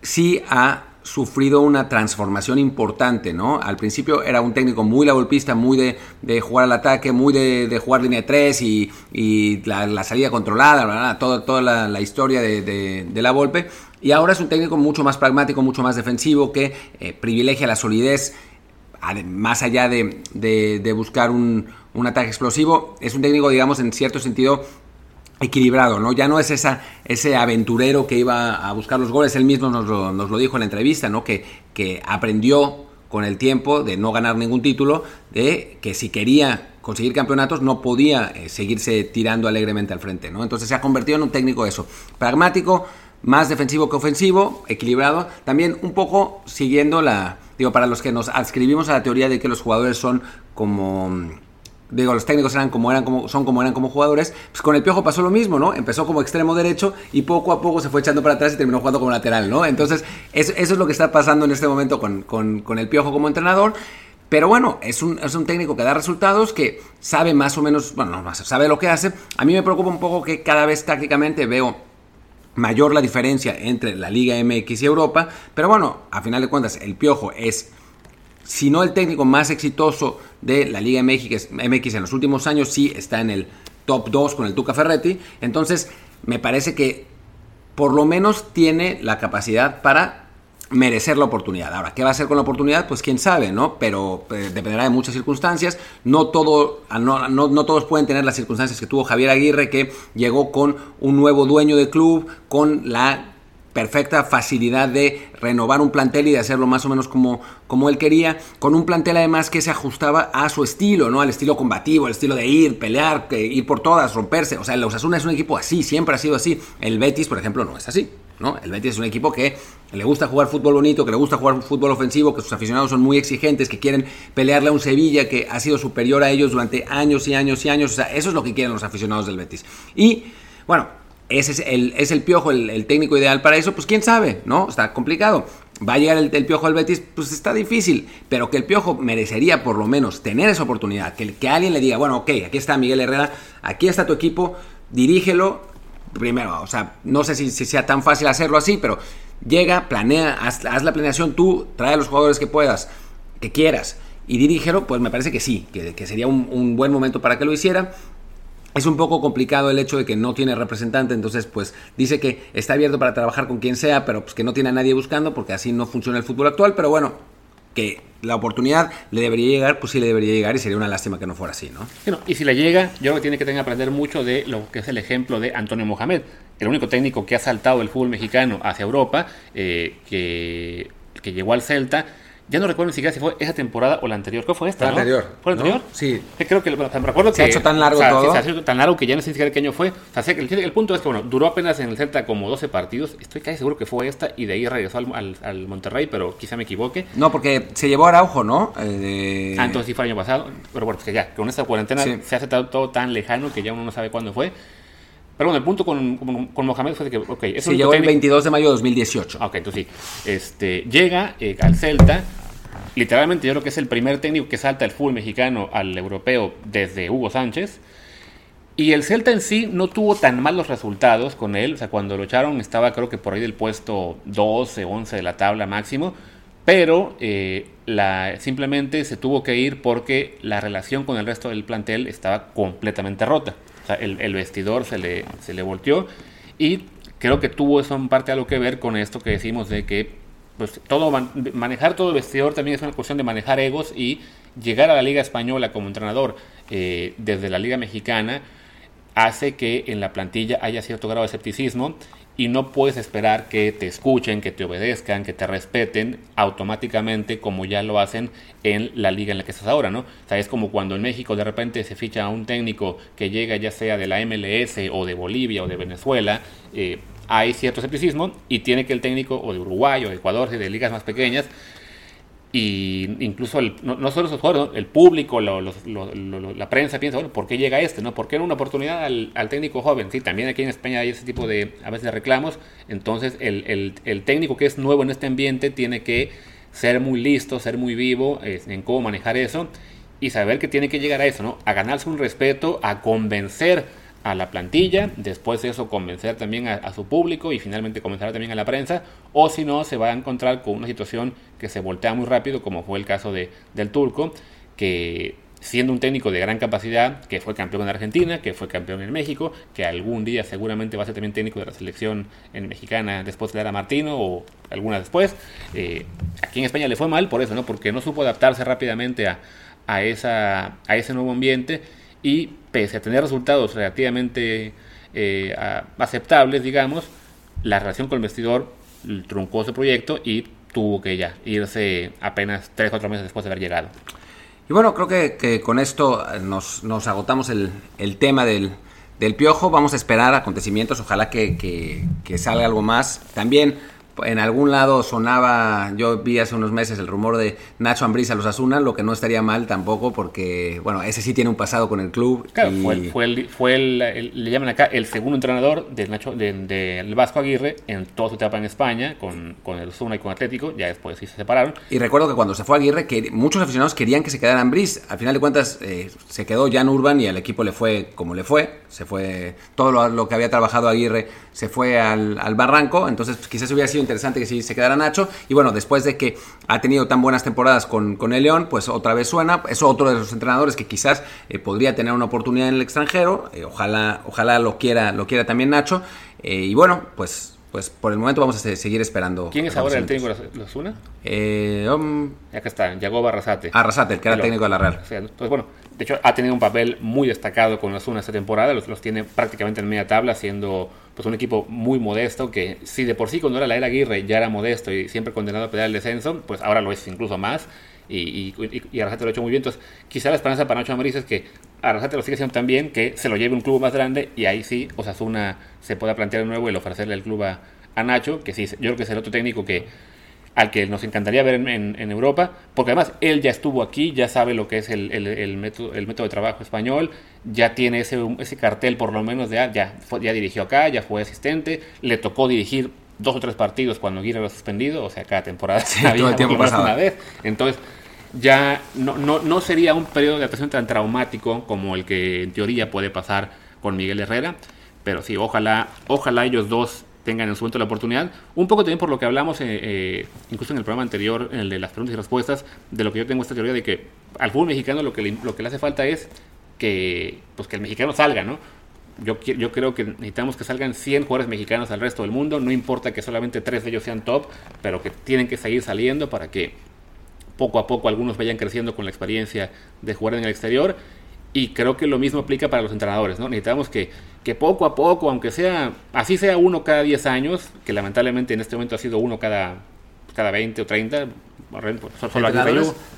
Speaker 1: sí ha sufrido una transformación importante, ¿no? Al principio era un técnico muy la golpista, muy de, jugar al ataque, muy de, jugar línea 3 y, y la, salida controlada, toda, la, historia de, la Volpe. Y ahora es un técnico mucho más pragmático, mucho más defensivo, que eh, privilegia la solidez, más allá de, buscar un, un ataque explosivo. Es un técnico, digamos, en cierto sentido equilibrado, ¿no? Ya no es esa, ese aventurero que iba a buscar los goles, él mismo nos lo, dijo en la entrevista, ¿no? Que, que aprendió con el tiempo de no ganar ningún título, de que si quería conseguir campeonatos no podía eh, seguirse tirando alegremente al frente, ¿no? Entonces se ha convertido en un técnico eso, pragmático, más defensivo que ofensivo, equilibrado, también un poco siguiendo la, digo, para los que nos adscribimos a la teoría de que los jugadores son como digo, los técnicos eran como eran como, son como eran como jugadores, pues con el Piojo pasó lo mismo, ¿no? Empezó como extremo derecho y poco a poco se fue echando para atrás y terminó jugando como lateral, ¿no? Entonces, eso, es lo que está pasando en este momento con, el Piojo como entrenador. Pero bueno, es un, es un, técnico que da resultados, que sabe más o menos, bueno, no sabe lo que hace. A mí me preocupa un poco que cada vez tácticamente veo mayor la diferencia entre la Liga MX y Europa. Pero bueno, a final de cuentas, el Piojo es si no el técnico más exitoso de la Liga MX, MX en los últimos años, sí está en el top 2 con el Tuca Ferretti. Entonces, me parece que por lo menos tiene la capacidad para merecer la oportunidad. Ahora, ¿qué va a hacer con la oportunidad? Pues quién sabe, ¿no? Pero eh, dependerá de muchas circunstancias. No, todo, no, no, no, todos pueden tener las circunstancias que tuvo Javier Aguirre, que llegó con un nuevo dueño de club, con la perfecta facilidad de renovar un plantel y de hacerlo más o menos como, como él quería, con un plantel además que se ajustaba a su estilo, ¿no? Al estilo combativo, al estilo de ir, pelear, ir por todas, romperse. O sea, el Osasuna es un equipo así, siempre ha sido así. El Betis, por ejemplo, no es así. ¿no? El Betis es un equipo que le gusta jugar fútbol bonito, que le gusta jugar fútbol ofensivo, que sus aficionados son muy exigentes, que quieren pelearle a un Sevilla que ha sido superior a ellos durante años y años y años. O sea, eso es lo que quieren los aficionados del Betis. Y, bueno, ese es el, es el piojo, el, técnico ideal para eso, pues quién sabe, ¿no? Está complicado. Va a llegar el, piojo al Betis, pues está difícil, pero que el piojo merecería por lo menos tener esa oportunidad, que, que alguien le diga, bueno, ok, aquí está Miguel Herrera, aquí está tu equipo, dirígelo, primero, o sea, no sé si, sea tan fácil hacerlo así, pero llega, planea, haz, la planeación tú, trae a los jugadores que puedas, que quieras, y dirígelo, pues me parece que sí, que, sería un, un, buen momento para que lo hiciera. Es un poco complicado el hecho de que no tiene representante, entonces pues dice que está abierto para trabajar con quien sea, pero pues que no tiene a nadie buscando porque así no funciona el fútbol actual, pero bueno, que la oportunidad le debería llegar, pues sí le debería llegar y sería una lástima que no fuera así, ¿no?
Speaker 2: y si le llega, yo creo que tiene que tener que aprender mucho de lo que es el ejemplo de Antonio Mohamed, el único técnico que ha saltado el fútbol mexicano hacia Europa, eh, que, que llegó al Celta ya no recuerdo ni siquiera si fue esa temporada o la anterior. ¿Cuál fue esta?
Speaker 1: La anterior.
Speaker 2: ¿Fue la anterior?
Speaker 1: Sí.
Speaker 2: Creo que me recuerdo
Speaker 1: se
Speaker 2: ha
Speaker 1: hecho tan largo todo.
Speaker 2: se ha hecho tan largo que ya no sé siquiera qué año fue. O sea, el, el, punto es que, bueno, duró apenas en el Celta como 12 partidos. Estoy casi seguro que fue esta y de ahí regresó al, al, Monterrey, pero quizá me equivoque.
Speaker 1: No, porque se llevó a Araujo, ¿no? Eh,
Speaker 2: ah, entonces sí fue el año pasado. Pero bueno, es que ya, con esta cuarentena se hace todo, todo tan lejano que ya uno no sabe cuándo fue. Pero bueno, el punto con, con, Mohamed fue de que, ok,
Speaker 1: eso llegó el 22 de mayo de 2018.
Speaker 2: Ok, entonces sí. Este, llega eh, al Celta, literalmente yo creo que es el primer técnico que salta el fútbol mexicano al europeo desde Hugo Sánchez. Y el Celta en sí no tuvo tan malos resultados con él. O sea, cuando lo echaron estaba creo que por ahí del puesto 12, 11 de la tabla máximo. Pero eh, la, simplemente se tuvo que ir porque la relación con el resto del plantel estaba completamente rota. O sea, el, vestidor se le, se volteó. Y creo que tuvo eso en parte algo que ver con esto que decimos de que pues todo manejar todo el vestidor también es una cuestión de manejar egos y llegar a la liga española como entrenador eh, desde la liga mexicana hace que en la plantilla haya cierto grado de escepticismo y no puedes esperar que te escuchen, que te obedezcan, que te respeten automáticamente como ya lo hacen en la liga en la que estás ahora, ¿no? O sea, es como cuando en México de repente se ficha a un técnico que llega ya sea de la MLS o de Bolivia o de Venezuela, eh, hay cierto escepticismo y tiene que el técnico o de Uruguay o de Ecuador, de ligas más pequeñas, y incluso el, no, solo esos jugadores, el público, la prensa piensa, bueno, ¿por qué llega este? ¿no? ¿Por qué era una oportunidad al, técnico joven? Sí, también aquí en España hay ese tipo de, a veces, de reclamos. Entonces, el, el, técnico que es nuevo en este ambiente tiene que ser muy listo, ser muy vivo en cómo manejar eso y saber que tiene que llegar a eso, ¿no? A ganarse un respeto, a convencer a la plantilla, después de eso convencer también a, su público y finalmente convencer también a la prensa, o si no, se va a encontrar con una situación que se voltea muy rápido, como fue el caso de, del turco, que siendo un técnico de gran capacidad, que fue campeón en Argentina, que fue campeón en México, que algún día seguramente va a ser también técnico de la selección en mexicana después de dar a Martino o alguna después, eh, aquí en España le fue mal por eso, ¿no? porque no supo adaptarse rápidamente a, a, esa, a ese nuevo ambiente y pese a tener resultados relativamente eh, aceptables, digamos, la relación con el vestidor truncó ese proyecto y tuvo que ya irse apenas 3-4 meses después de haber llegado.
Speaker 1: Y bueno, creo que, con esto nos, agotamos el, tema del, piojo. Vamos a esperar acontecimientos, ojalá que, que salga algo más. También en algún lado sonaba, yo vi hace unos meses el rumor de Nacho Ambriz a los Asuna, lo que no estaría mal tampoco porque, bueno, ese sí tiene un pasado con el club.
Speaker 2: Claro, fue, el, fue, el, le llaman acá el segundo entrenador del Nacho, del Vasco Aguirre en toda su etapa en España, con, con el Osuna y con Atlético, ya después sí se separaron.
Speaker 1: Y recuerdo que cuando se fue Aguirre, que muchos aficionados querían que se quedara Ambriz, al final de cuentas eh, se quedó Jan Urban y al equipo le fue como le fue, se fue todo lo, que había trabajado Aguirre se fue al, al barranco, entonces quizás hubiera sido interesante que si se quedara Nacho. Y bueno, después de que ha tenido tan buenas temporadas con, con el León, pues otra vez suena. Es otro de los entrenadores que quizás eh, podría tener una oportunidad en el extranjero. Eh, ojalá, ojalá lo quiera, lo quiera también Nacho. Eh, y bueno, pues pues por el momento vamos a seguir esperando.
Speaker 2: ¿Quién es ahora el técnico de los Una?
Speaker 1: Eh, um,
Speaker 2: Acá está, Yagoba Arrasate.
Speaker 1: Arrasate, el que era técnico de la Real.
Speaker 2: entonces, bueno, de hecho ha tenido un papel muy destacado con los Una esta temporada, los, tiene prácticamente en media tabla, siendo pues un equipo muy modesto, que si de por sí cuando era la era Aguirre ya era modesto y siempre condenado a pelear el descenso, pues ahora lo es incluso más. Y, y, Arrasate lo ha hecho muy bien. Entonces, quizá la esperanza para Nacho Ambriz es que Arrasate lo sigue haciendo tan bien que se lo lleve un club más grande y ahí sí Osasuna se pueda plantear de nuevo el ofrecerle al club a, a Nacho, que sí, yo creo que es el otro técnico que al que nos encantaría ver en, Europa, porque además él ya estuvo aquí, ya sabe lo que es el, el, método, el método de trabajo español, ya tiene ese, ese cartel por lo menos de, ah, ya, ya dirigió acá, ya fue asistente, le tocó dirigir dos o tres partidos cuando Aguirre lo suspendido, o sea, cada temporada
Speaker 1: todo el tiempo
Speaker 2: una vez. Entonces, ya no, no, no sería un periodo de adaptación tan traumático como el que en teoría puede pasar con Miguel Herrera, pero sí, ojalá, ojalá ellos dos tengan en su momento la oportunidad. Un poco también por lo que hablamos, eh, eh, incluso en el programa anterior, en el de las preguntas y respuestas, de lo que yo tengo esta teoría de que al fútbol mexicano lo que le, lo que le hace falta es que, pues, que el mexicano salga, ¿no? Yo, yo creo que necesitamos que salgan 100 jugadores mexicanos al resto del mundo, no importa que solamente tres de ellos sean top, pero que tienen que seguir saliendo para que poco a poco algunos vayan creciendo con la experiencia de jugar en el exterior y creo que lo mismo aplica para los entrenadores, ¿no? Necesitamos que, que poco a poco, aunque sea, así sea uno cada 10 años, que lamentablemente en este momento ha sido uno cada, cada 20 o 30,
Speaker 1: solo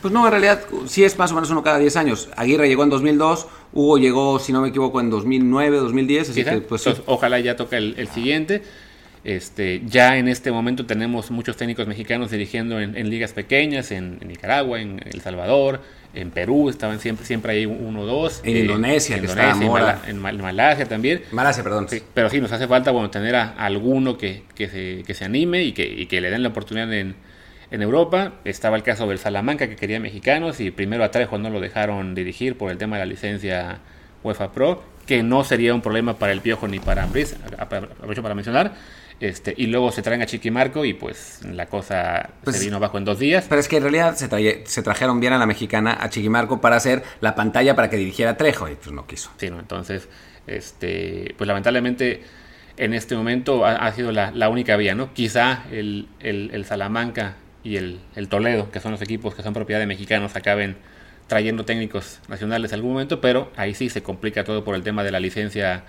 Speaker 1: Pues no, en realidad sí es más o menos uno cada 10 años. Aguirre llegó en 2002, Hugo llegó, si no me equivoco, en 2009, 2010, así que pues
Speaker 2: ojalá ya toque el, siguiente. Este, ya en este momento tenemos muchos técnicos mexicanos dirigiendo en, ligas pequeñas, en, Nicaragua, en El Salvador, en Perú, estaban siempre, siempre ahí uno o dos.
Speaker 1: En Indonesia, que está
Speaker 2: en, Malasia también.
Speaker 1: Malasia, perdón.
Speaker 2: pero sí, nos hace falta bueno, tener a, alguno que, que, se, que se anime y que, y que le den la oportunidad en, en Europa. Estaba el caso del Salamanca que quería mexicanos y primero a Trejo no lo dejaron dirigir por el tema de la licencia UEFA Pro, que no sería un problema para el Piojo ni para Ambris, aprovecho para mencionar. Este, y luego se traen a Chiqui Marco y pues la cosa se pues, vino abajo en dos días.
Speaker 1: Pero es que en realidad se, se trajeron bien a la mexicana, a Chiqui Marco, para hacer la pantalla para que dirigiera Trejo y pues no quiso.
Speaker 2: Sí, ¿no? entonces, este, pues lamentablemente en este momento ha, sido la, única vía, ¿no? Quizá el, el, Salamanca y el, el, Toledo, que son los equipos que son propiedad de mexicanos, acaben trayendo técnicos nacionales en algún momento, pero ahí sí se complica todo por el tema de la licencia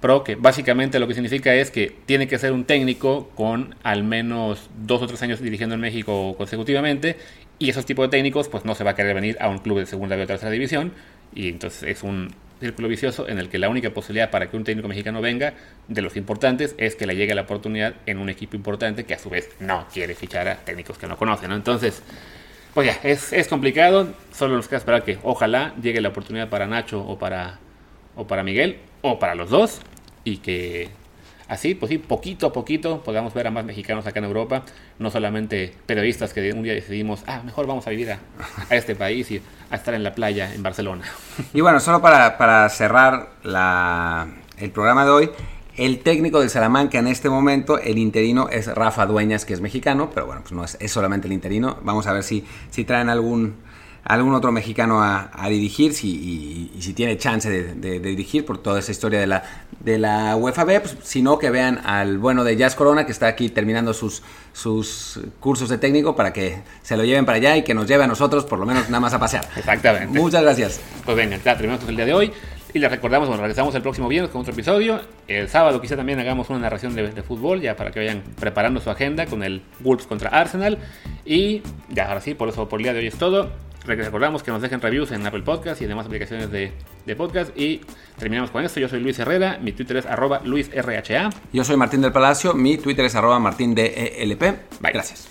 Speaker 2: Pro, que básicamente lo que significa es que tiene que ser un técnico con al menos dos o tres años dirigiendo en México consecutivamente, y esos tipos de técnicos pues no se va a querer venir a un club de segunda o tercera división, y entonces es un círculo vicioso en el que la única posibilidad para que un técnico mexicano venga de los importantes es que le llegue la oportunidad en un equipo importante que a su vez no quiere fichar a técnicos que no conocen, Entonces, pues ya, es, es complicado, solo nos queda esperar que ojalá llegue la oportunidad para Nacho o para, o para Miguel, o para los dos y que así, pues sí, poquito a poquito podamos ver a más mexicanos acá en Europa, no solamente periodistas que un día decidimos, ah, mejor vamos a vivir a, este país y a estar en la playa en Barcelona.
Speaker 1: Y bueno, solo para, para cerrar la, el programa de hoy, el técnico del Salamanca en este momento, el interino es Rafa Dueñas, que es mexicano, pero bueno, pues no es, es solamente el interino. Vamos a ver si, si traen algún algún otro mexicano a, dirigir si, y, si tiene chance de, dirigir por toda esa historia de la, de la UEFA B, pues, sino que vean al bueno de Jazz Corona que está aquí terminando sus, sus cursos de técnico para que se lo lleven para allá y que nos lleve a nosotros por lo menos nada más a pasear.
Speaker 2: Exactamente.
Speaker 1: Muchas gracias.
Speaker 2: Pues venga, ya terminamos el día de hoy. Y les recordamos, bueno, regresamos el próximo viernes con otro episodio. El sábado quizá también hagamos una narración de, de, fútbol, ya para que vayan preparando su agenda con el Wolves contra Arsenal. Y ya, ahora sí, por eso por el día de hoy es todo. Recordamos que nos dejen reviews en Apple Podcast y demás aplicaciones de, podcast. Y terminamos con esto. Yo soy Luis Herrera, mi Twitter es arroba LuisRHA.
Speaker 1: Yo soy Martín del Palacio, mi Twitter es arroba Martín Bye. Gracias.